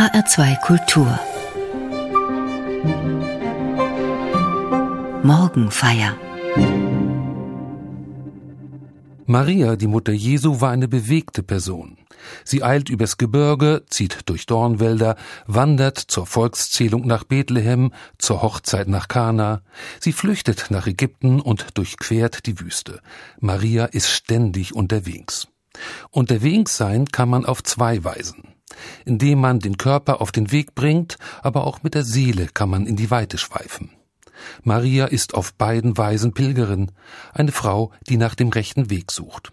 HR2 Kultur Morgenfeier Maria, die Mutter Jesu, war eine bewegte Person. Sie eilt übers Gebirge, zieht durch Dornwälder, wandert zur Volkszählung nach Bethlehem, zur Hochzeit nach Kana. Sie flüchtet nach Ägypten und durchquert die Wüste. Maria ist ständig unterwegs. Unterwegs sein kann man auf zwei Weisen. Indem man den Körper auf den Weg bringt, aber auch mit der Seele kann man in die Weite schweifen. Maria ist auf beiden Weisen Pilgerin, eine Frau, die nach dem rechten Weg sucht.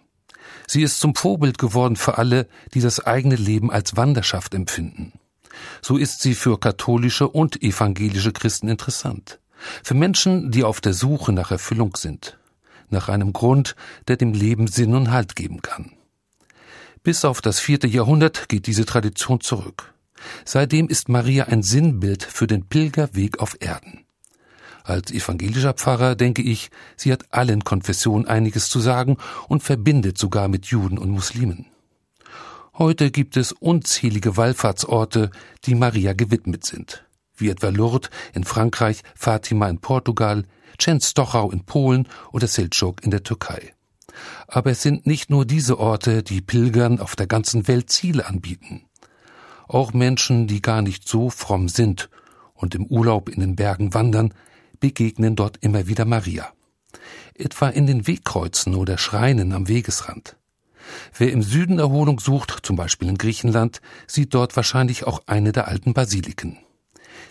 Sie ist zum Vorbild geworden für alle, die das eigene Leben als Wanderschaft empfinden. So ist sie für katholische und evangelische Christen interessant. Für Menschen, die auf der Suche nach Erfüllung sind. Nach einem Grund, der dem Leben Sinn und Halt geben kann. Bis auf das vierte Jahrhundert geht diese Tradition zurück. Seitdem ist Maria ein Sinnbild für den Pilgerweg auf Erden. Als evangelischer Pfarrer denke ich, sie hat allen Konfessionen einiges zu sagen und verbindet sogar mit Juden und Muslimen. Heute gibt es unzählige Wallfahrtsorte, die Maria gewidmet sind, wie etwa Lourdes in Frankreich, Fatima in Portugal, Częstochow in Polen oder Selçuk in der Türkei. Aber es sind nicht nur diese Orte, die Pilgern auf der ganzen Welt Ziele anbieten. Auch Menschen, die gar nicht so fromm sind und im Urlaub in den Bergen wandern, begegnen dort immer wieder Maria. Etwa in den Wegkreuzen oder Schreinen am Wegesrand. Wer im Süden Erholung sucht, zum Beispiel in Griechenland, sieht dort wahrscheinlich auch eine der alten Basiliken.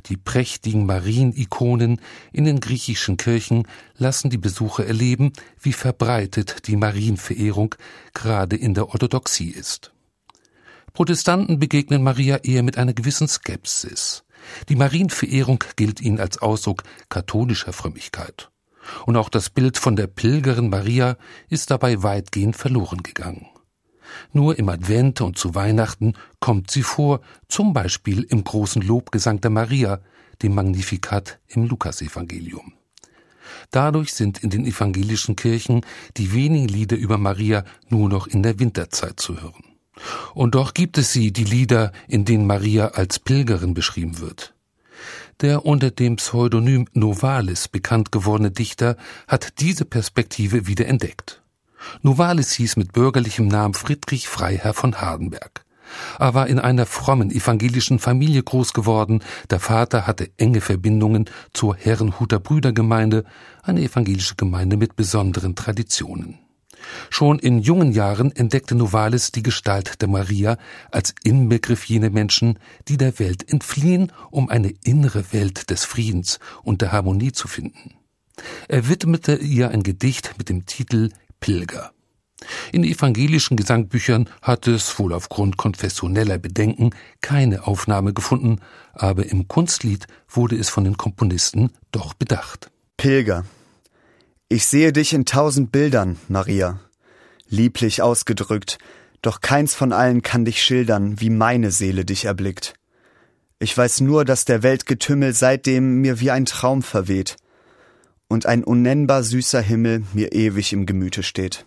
Die prächtigen Marienikonen in den griechischen Kirchen lassen die Besucher erleben, wie verbreitet die Marienverehrung gerade in der Orthodoxie ist. Protestanten begegnen Maria eher mit einer gewissen Skepsis. Die Marienverehrung gilt ihnen als Ausdruck katholischer Frömmigkeit. Und auch das Bild von der Pilgerin Maria ist dabei weitgehend verloren gegangen. Nur im Advent und zu Weihnachten kommt sie vor, zum Beispiel im großen Lobgesang der Maria, dem Magnificat im Lukasevangelium. Dadurch sind in den evangelischen Kirchen die wenigen Lieder über Maria nur noch in der Winterzeit zu hören. Und doch gibt es sie, die Lieder, in denen Maria als Pilgerin beschrieben wird. Der unter dem Pseudonym Novalis bekannt gewordene Dichter hat diese Perspektive wieder entdeckt. Novalis hieß mit bürgerlichem Namen Friedrich Freiherr von Hardenberg. Er war in einer frommen evangelischen Familie groß geworden. Der Vater hatte enge Verbindungen zur Herrenhuter Brüdergemeinde, eine evangelische Gemeinde mit besonderen Traditionen. Schon in jungen Jahren entdeckte Novalis die Gestalt der Maria als Inbegriff jener Menschen, die der Welt entfliehen, um eine innere Welt des Friedens und der Harmonie zu finden. Er widmete ihr ein Gedicht mit dem Titel Pilger. In evangelischen Gesangbüchern hat es wohl aufgrund konfessioneller Bedenken keine Aufnahme gefunden, aber im Kunstlied wurde es von den Komponisten doch bedacht. Pilger. Ich sehe dich in tausend Bildern, Maria. Lieblich ausgedrückt, doch keins von allen kann dich schildern, wie meine Seele dich erblickt. Ich weiß nur, dass der Weltgetümmel seitdem mir wie ein Traum verweht und ein unnennbar süßer Himmel mir ewig im Gemüte steht.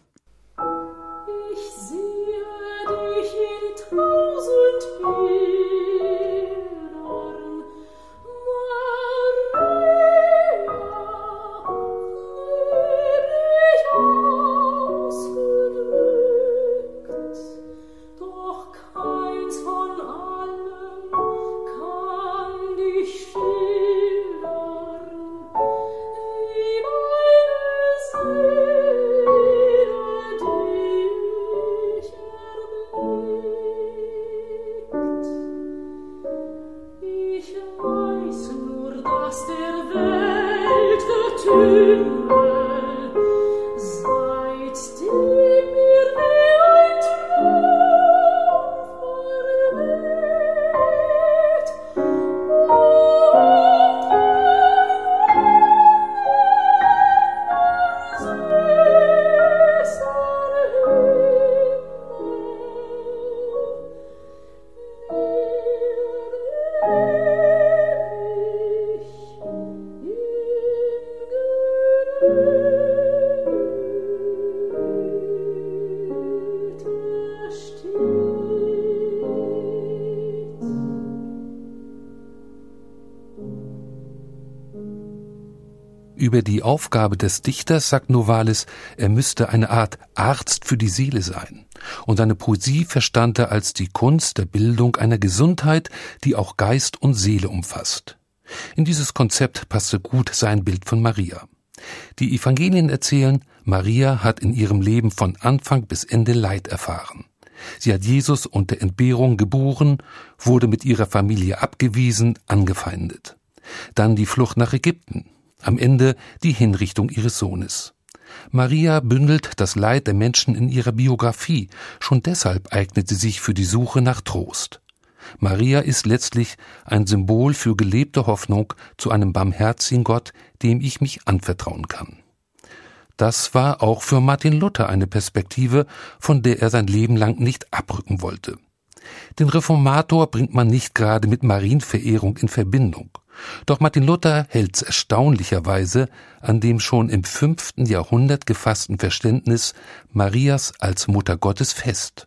Über die Aufgabe des Dichters sagt Novalis, er müsste eine Art Arzt für die Seele sein. Und seine Poesie verstand er als die Kunst der Bildung einer Gesundheit, die auch Geist und Seele umfasst. In dieses Konzept passte gut sein Bild von Maria. Die Evangelien erzählen, Maria hat in ihrem Leben von Anfang bis Ende Leid erfahren. Sie hat Jesus unter Entbehrung geboren, wurde mit ihrer Familie abgewiesen, angefeindet. Dann die Flucht nach Ägypten, am Ende die Hinrichtung ihres Sohnes. Maria bündelt das Leid der Menschen in ihrer Biografie, schon deshalb eignet sie sich für die Suche nach Trost. Maria ist letztlich ein Symbol für gelebte Hoffnung zu einem barmherzigen Gott, dem ich mich anvertrauen kann. Das war auch für Martin Luther eine Perspektive, von der er sein Leben lang nicht abrücken wollte. Den Reformator bringt man nicht gerade mit Marienverehrung in Verbindung. Doch Martin Luther hält's erstaunlicherweise an dem schon im fünften Jahrhundert gefassten Verständnis Marias als Mutter Gottes fest.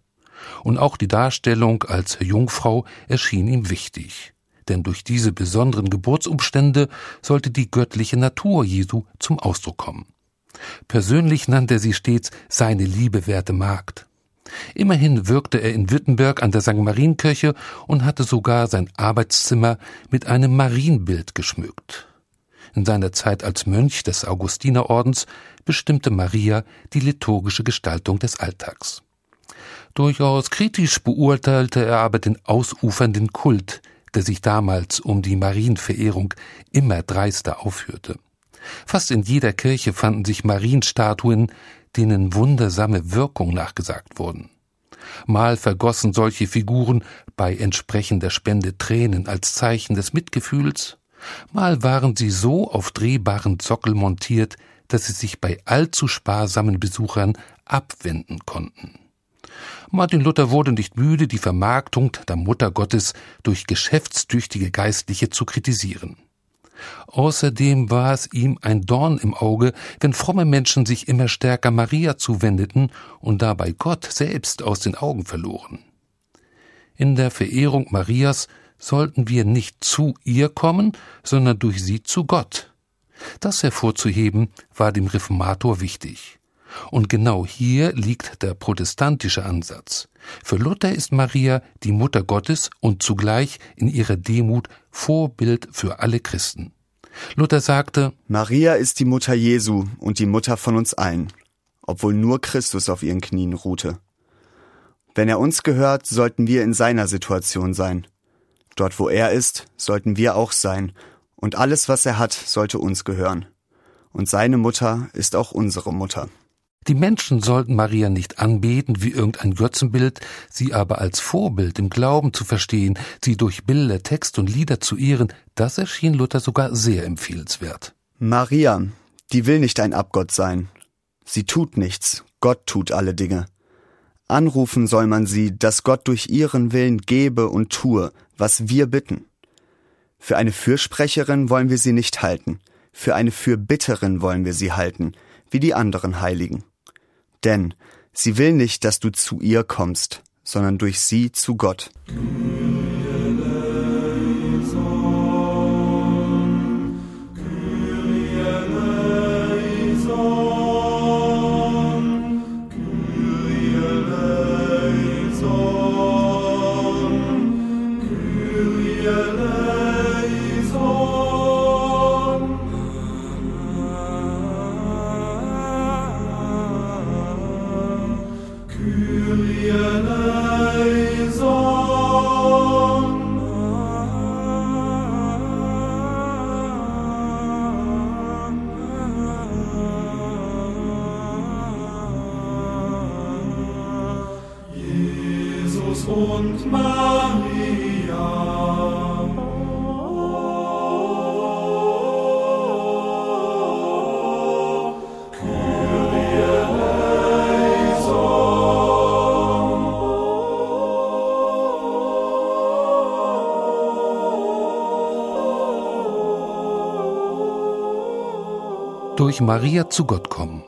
Und auch die Darstellung als Jungfrau erschien ihm wichtig. Denn durch diese besonderen Geburtsumstände sollte die göttliche Natur Jesu zum Ausdruck kommen. Persönlich nannte er sie stets seine liebewerte Magd. Immerhin wirkte er in Wittenberg an der St. Marienkirche und hatte sogar sein Arbeitszimmer mit einem Marienbild geschmückt. In seiner Zeit als Mönch des Augustinerordens bestimmte Maria die liturgische Gestaltung des Alltags. Durchaus kritisch beurteilte er aber den ausufernden Kult, der sich damals um die Marienverehrung immer dreister aufführte. Fast in jeder Kirche fanden sich Marienstatuen, denen wundersame Wirkung nachgesagt wurden. Mal vergossen solche Figuren bei entsprechender Spende Tränen als Zeichen des Mitgefühls, mal waren sie so auf drehbaren Sockel montiert, dass sie sich bei allzu sparsamen Besuchern abwenden konnten. Martin Luther wurde nicht müde, die Vermarktung der Mutter Gottes durch geschäftstüchtige Geistliche zu kritisieren. Außerdem war es ihm ein Dorn im Auge, wenn fromme Menschen sich immer stärker Maria zuwendeten und dabei Gott selbst aus den Augen verloren. In der Verehrung Marias sollten wir nicht zu ihr kommen, sondern durch sie zu Gott. Das hervorzuheben war dem Reformator wichtig. Und genau hier liegt der protestantische Ansatz. Für Luther ist Maria die Mutter Gottes und zugleich in ihrer Demut Vorbild für alle Christen. Luther sagte, Maria ist die Mutter Jesu und die Mutter von uns allen, obwohl nur Christus auf ihren Knien ruhte. Wenn er uns gehört, sollten wir in seiner Situation sein. Dort, wo er ist, sollten wir auch sein, und alles, was er hat, sollte uns gehören. Und seine Mutter ist auch unsere Mutter. Die Menschen sollten Maria nicht anbeten wie irgendein Götzenbild, sie aber als Vorbild im Glauben zu verstehen, sie durch Bilder, Text und Lieder zu ehren, das erschien Luther sogar sehr empfehlenswert. Maria, die will nicht ein Abgott sein. Sie tut nichts, Gott tut alle Dinge. Anrufen soll man sie, dass Gott durch ihren Willen gebe und tue, was wir bitten. Für eine Fürsprecherin wollen wir sie nicht halten, für eine Fürbitterin wollen wir sie halten, wie die anderen Heiligen. Denn sie will nicht, dass du zu ihr kommst, sondern durch sie zu Gott. und Durch Maria zu Gott kommen.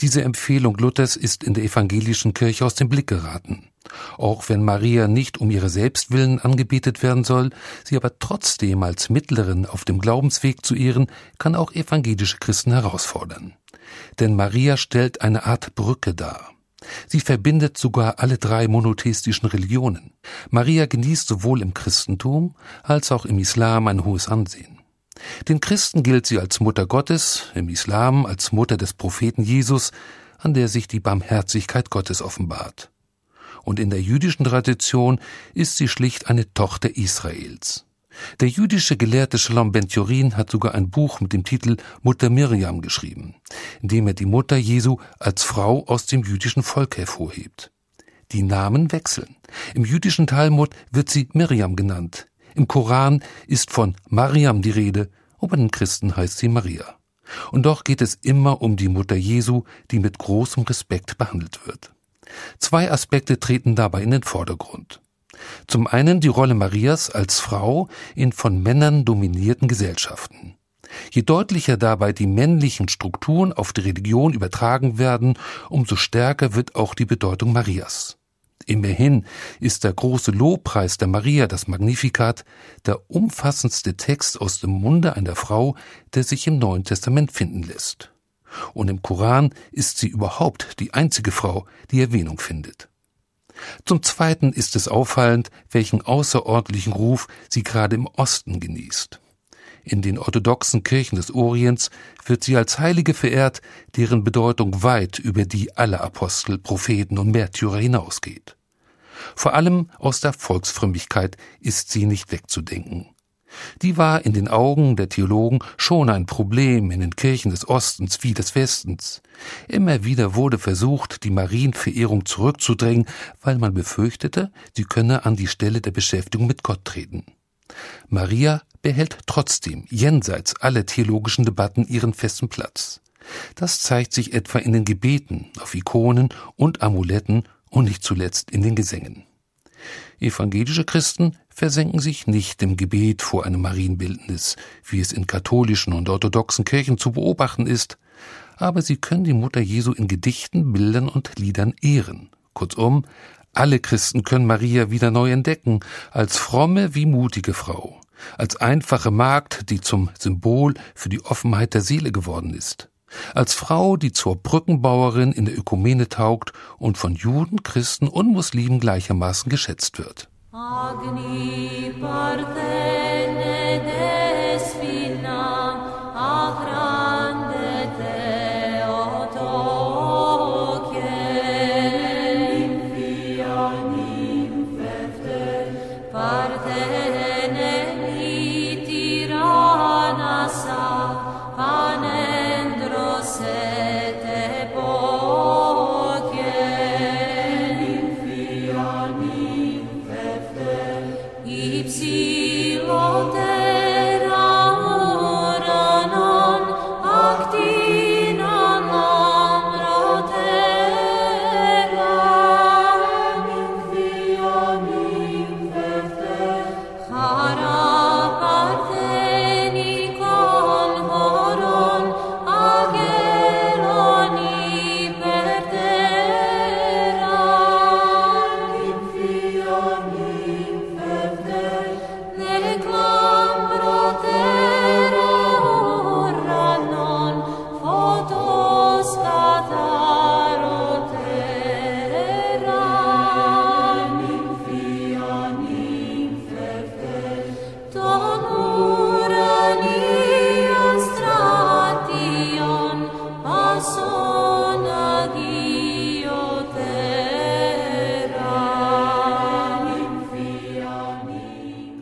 Diese Empfehlung Luthers ist in der evangelischen Kirche aus dem Blick geraten. Auch wenn Maria nicht um ihre Selbstwillen angebetet werden soll, sie aber trotzdem als Mittlerin auf dem Glaubensweg zu ehren, kann auch evangelische Christen herausfordern. Denn Maria stellt eine Art Brücke dar. Sie verbindet sogar alle drei monotheistischen Religionen. Maria genießt sowohl im Christentum als auch im Islam ein hohes Ansehen. Den Christen gilt sie als Mutter Gottes, im Islam als Mutter des Propheten Jesus, an der sich die Barmherzigkeit Gottes offenbart und in der jüdischen Tradition ist sie schlicht eine Tochter Israels. Der jüdische Gelehrte Shalom ben Turin hat sogar ein Buch mit dem Titel Mutter Miriam geschrieben, in dem er die Mutter Jesu als Frau aus dem jüdischen Volk hervorhebt. Die Namen wechseln. Im jüdischen Talmud wird sie Miriam genannt. Im Koran ist von Mariam die Rede, und bei den Christen heißt sie Maria. Und doch geht es immer um die Mutter Jesu, die mit großem Respekt behandelt wird. Zwei Aspekte treten dabei in den Vordergrund. Zum einen die Rolle Marias als Frau in von Männern dominierten Gesellschaften. Je deutlicher dabei die männlichen Strukturen auf die Religion übertragen werden, umso stärker wird auch die Bedeutung Marias. Immerhin ist der große Lobpreis der Maria, das Magnificat, der umfassendste Text aus dem Munde einer Frau, der sich im Neuen Testament finden lässt. Und im Koran ist sie überhaupt die einzige Frau, die Erwähnung findet. Zum Zweiten ist es auffallend, welchen außerordentlichen Ruf sie gerade im Osten genießt. In den orthodoxen Kirchen des Orients wird sie als Heilige verehrt, deren Bedeutung weit über die aller Apostel, Propheten und Märtyrer hinausgeht. Vor allem aus der Volksfrömmigkeit ist sie nicht wegzudenken. Die war in den Augen der Theologen schon ein Problem in den Kirchen des Ostens wie des Westens. Immer wieder wurde versucht, die Marienverehrung zurückzudrängen, weil man befürchtete, sie könne an die Stelle der Beschäftigung mit Gott treten. Maria behält trotzdem jenseits aller theologischen Debatten ihren festen Platz. Das zeigt sich etwa in den Gebeten, auf Ikonen und Amuletten und nicht zuletzt in den Gesängen. Evangelische Christen versenken sich nicht im Gebet vor einem Marienbildnis, wie es in katholischen und orthodoxen Kirchen zu beobachten ist, aber sie können die Mutter Jesu in Gedichten, Bildern und Liedern ehren. Kurzum, alle Christen können Maria wieder neu entdecken, als fromme wie mutige Frau, als einfache Magd, die zum Symbol für die Offenheit der Seele geworden ist als Frau, die zur Brückenbauerin in der Ökumene taugt und von Juden, Christen und Muslimen gleichermaßen geschätzt wird. Agni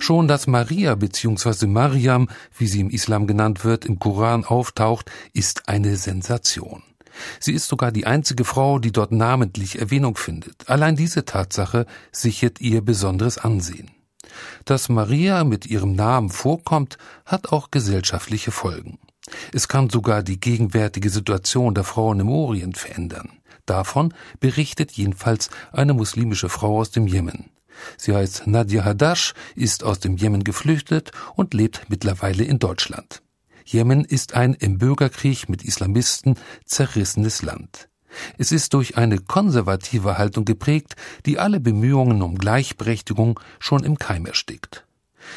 Schon dass Maria bzw. Mariam, wie sie im Islam genannt wird, im Koran auftaucht, ist eine Sensation. Sie ist sogar die einzige Frau, die dort namentlich Erwähnung findet. Allein diese Tatsache sichert ihr besonderes Ansehen. Dass Maria mit ihrem Namen vorkommt, hat auch gesellschaftliche Folgen. Es kann sogar die gegenwärtige Situation der Frauen im Orient verändern. Davon berichtet jedenfalls eine muslimische Frau aus dem Jemen. Sie heißt Nadia Hadash, ist aus dem Jemen geflüchtet und lebt mittlerweile in Deutschland. Jemen ist ein im Bürgerkrieg mit Islamisten zerrissenes Land. Es ist durch eine konservative Haltung geprägt, die alle Bemühungen um Gleichberechtigung schon im Keim erstickt.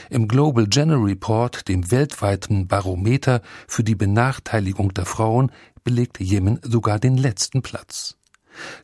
Im Global Gender Report, dem weltweiten Barometer für die Benachteiligung der Frauen, belegt Jemen sogar den letzten Platz.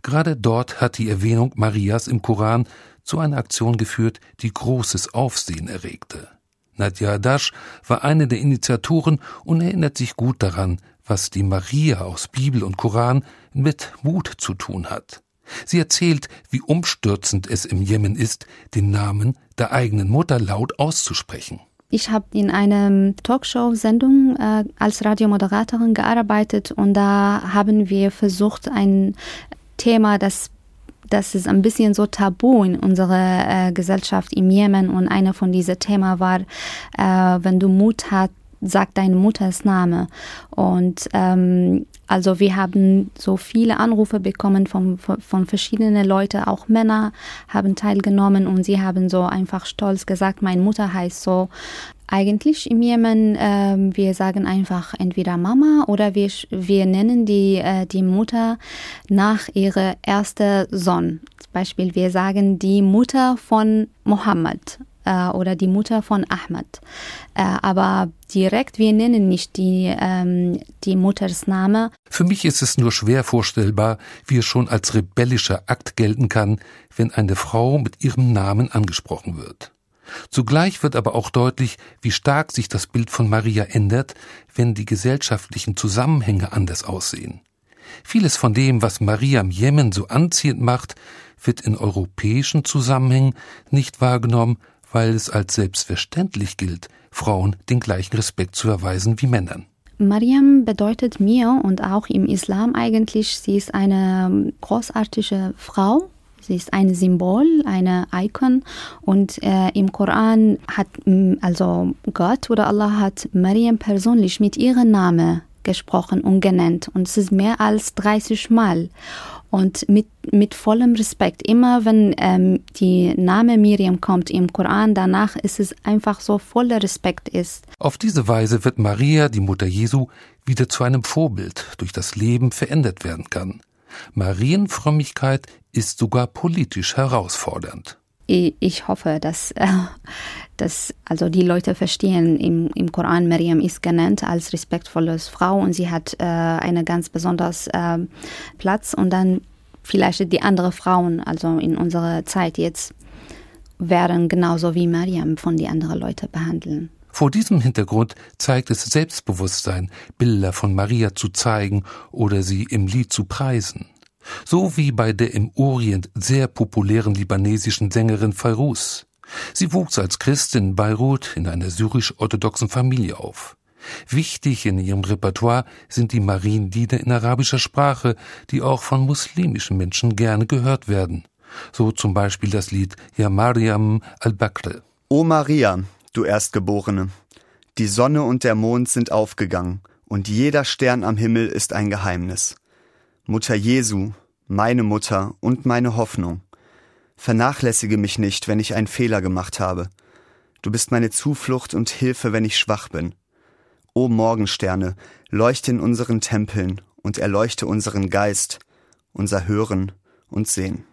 Gerade dort hat die Erwähnung Marias im Koran zu einer Aktion geführt, die großes Aufsehen erregte. Nadja Dash war eine der Initiatoren und erinnert sich gut daran, was die Maria aus Bibel und Koran mit Mut zu tun hat. Sie erzählt, wie umstürzend es im Jemen ist, den Namen der eigenen Mutter laut auszusprechen. Ich habe in einer Talkshow-Sendung äh, als Radiomoderatorin gearbeitet und da haben wir versucht, ein Thema, das das ist ein bisschen so tabu in unserer äh, Gesellschaft im Jemen und einer von diesen Themen war, äh, wenn du Mut hast, sag deine Mutters Name. Und ähm, also wir haben so viele Anrufe bekommen von, von, von verschiedenen Leuten, auch Männer haben teilgenommen und sie haben so einfach stolz gesagt, meine Mutter heißt so. Eigentlich im Jemen, äh, wir sagen einfach entweder Mama oder wir, wir nennen die, äh, die Mutter nach ihrer ersten Sohn. Zum Beispiel, wir sagen die Mutter von Mohammed äh, oder die Mutter von Ahmed. Äh, aber direkt, wir nennen nicht die, ähm, die Muttersname. Für mich ist es nur schwer vorstellbar, wie es schon als rebellischer Akt gelten kann, wenn eine Frau mit ihrem Namen angesprochen wird. Zugleich wird aber auch deutlich, wie stark sich das Bild von Maria ändert, wenn die gesellschaftlichen Zusammenhänge anders aussehen. Vieles von dem, was Maria im Jemen so anziehend macht, wird in europäischen Zusammenhängen nicht wahrgenommen, weil es als selbstverständlich gilt, Frauen den gleichen Respekt zu erweisen wie Männern. Mariam bedeutet mir und auch im Islam eigentlich, sie ist eine großartige Frau. Sie ist ein Symbol, eine Icon und äh, im Koran hat also Gott oder Allah hat Mariam persönlich mit ihrem Namen gesprochen und genannt und es ist mehr als 30 Mal und mit, mit vollem Respekt. Immer wenn ähm, die Name Miriam kommt im Koran, danach ist es einfach so voller Respekt ist. Auf diese Weise wird Maria, die Mutter Jesu, wieder zu einem Vorbild, durch das Leben verändert werden kann. Marienfrömmigkeit ist sogar politisch herausfordernd ich hoffe, dass, äh, dass also die Leute verstehen, im, im Koran Miriam ist genannt als respektvolles Frau und sie hat äh, einen ganz besonders äh, Platz und dann vielleicht die anderen Frauen, also in unserer Zeit jetzt, werden genauso wie Miriam von den anderen Leuten behandeln. Vor diesem Hintergrund zeigt es Selbstbewusstsein, Bilder von Maria zu zeigen oder sie im Lied zu preisen so wie bei der im Orient sehr populären libanesischen Sängerin Fairuz. Sie wuchs als Christin in Beirut in einer syrisch-orthodoxen Familie auf. Wichtig in ihrem Repertoire sind die Marienlieder in arabischer Sprache, die auch von muslimischen Menschen gerne gehört werden. So zum Beispiel das Lied Ya Mariam al-Bakr. O Maria, du Erstgeborene, die Sonne und der Mond sind aufgegangen, und jeder Stern am Himmel ist ein Geheimnis. Mutter Jesu, meine Mutter und meine Hoffnung. Vernachlässige mich nicht, wenn ich einen Fehler gemacht habe. Du bist meine Zuflucht und Hilfe, wenn ich schwach bin. O Morgensterne, leuchte in unseren Tempeln und erleuchte unseren Geist, unser Hören und Sehen.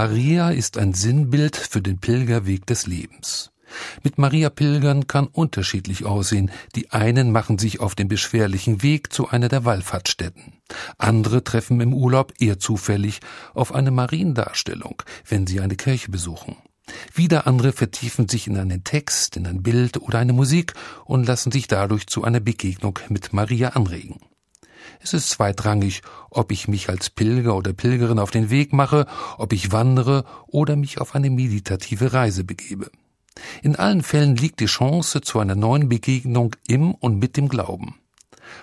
Maria ist ein Sinnbild für den Pilgerweg des Lebens. Mit Maria Pilgern kann unterschiedlich aussehen. Die einen machen sich auf den beschwerlichen Weg zu einer der Wallfahrtsstätten. Andere treffen im Urlaub eher zufällig auf eine Mariendarstellung, wenn sie eine Kirche besuchen. Wieder andere vertiefen sich in einen Text, in ein Bild oder eine Musik und lassen sich dadurch zu einer Begegnung mit Maria anregen. Es ist zweitrangig, ob ich mich als Pilger oder Pilgerin auf den Weg mache, ob ich wandere oder mich auf eine meditative Reise begebe. In allen Fällen liegt die Chance zu einer neuen Begegnung im und mit dem Glauben.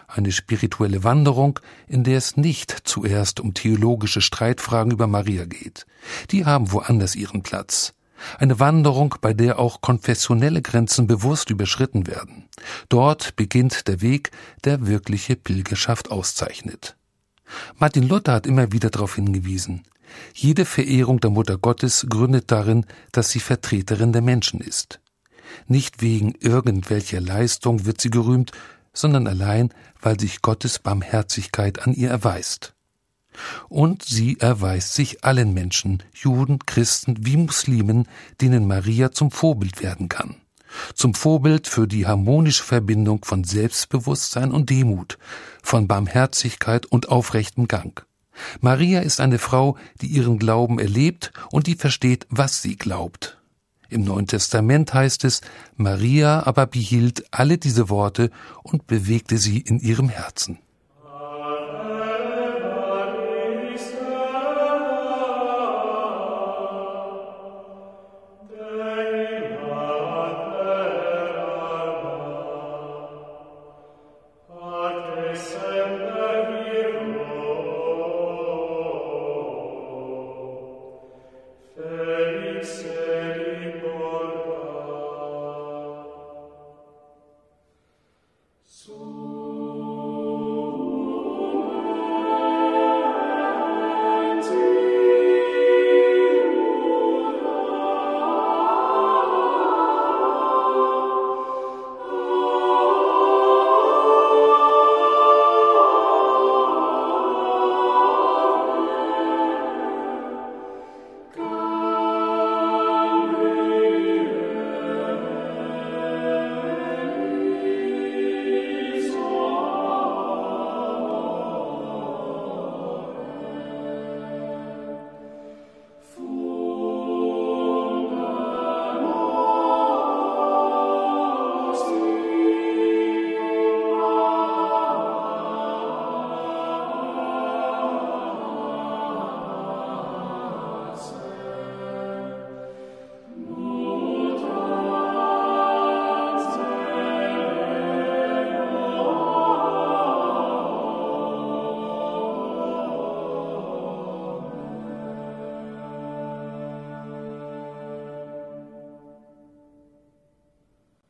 Eine spirituelle Wanderung, in der es nicht zuerst um theologische Streitfragen über Maria geht. Die haben woanders ihren Platz. Eine Wanderung, bei der auch konfessionelle Grenzen bewusst überschritten werden. Dort beginnt der Weg, der wirkliche Pilgerschaft auszeichnet. Martin Luther hat immer wieder darauf hingewiesen. Jede Verehrung der Mutter Gottes gründet darin, dass sie Vertreterin der Menschen ist. Nicht wegen irgendwelcher Leistung wird sie gerühmt, sondern allein, weil sich Gottes Barmherzigkeit an ihr erweist. Und sie erweist sich allen Menschen, Juden, Christen wie Muslimen, denen Maria zum Vorbild werden kann. Zum Vorbild für die harmonische Verbindung von Selbstbewusstsein und Demut, von Barmherzigkeit und aufrechtem Gang. Maria ist eine Frau, die ihren Glauben erlebt und die versteht, was sie glaubt. Im Neuen Testament heißt es, Maria aber behielt alle diese Worte und bewegte sie in ihrem Herzen. Yes, sir.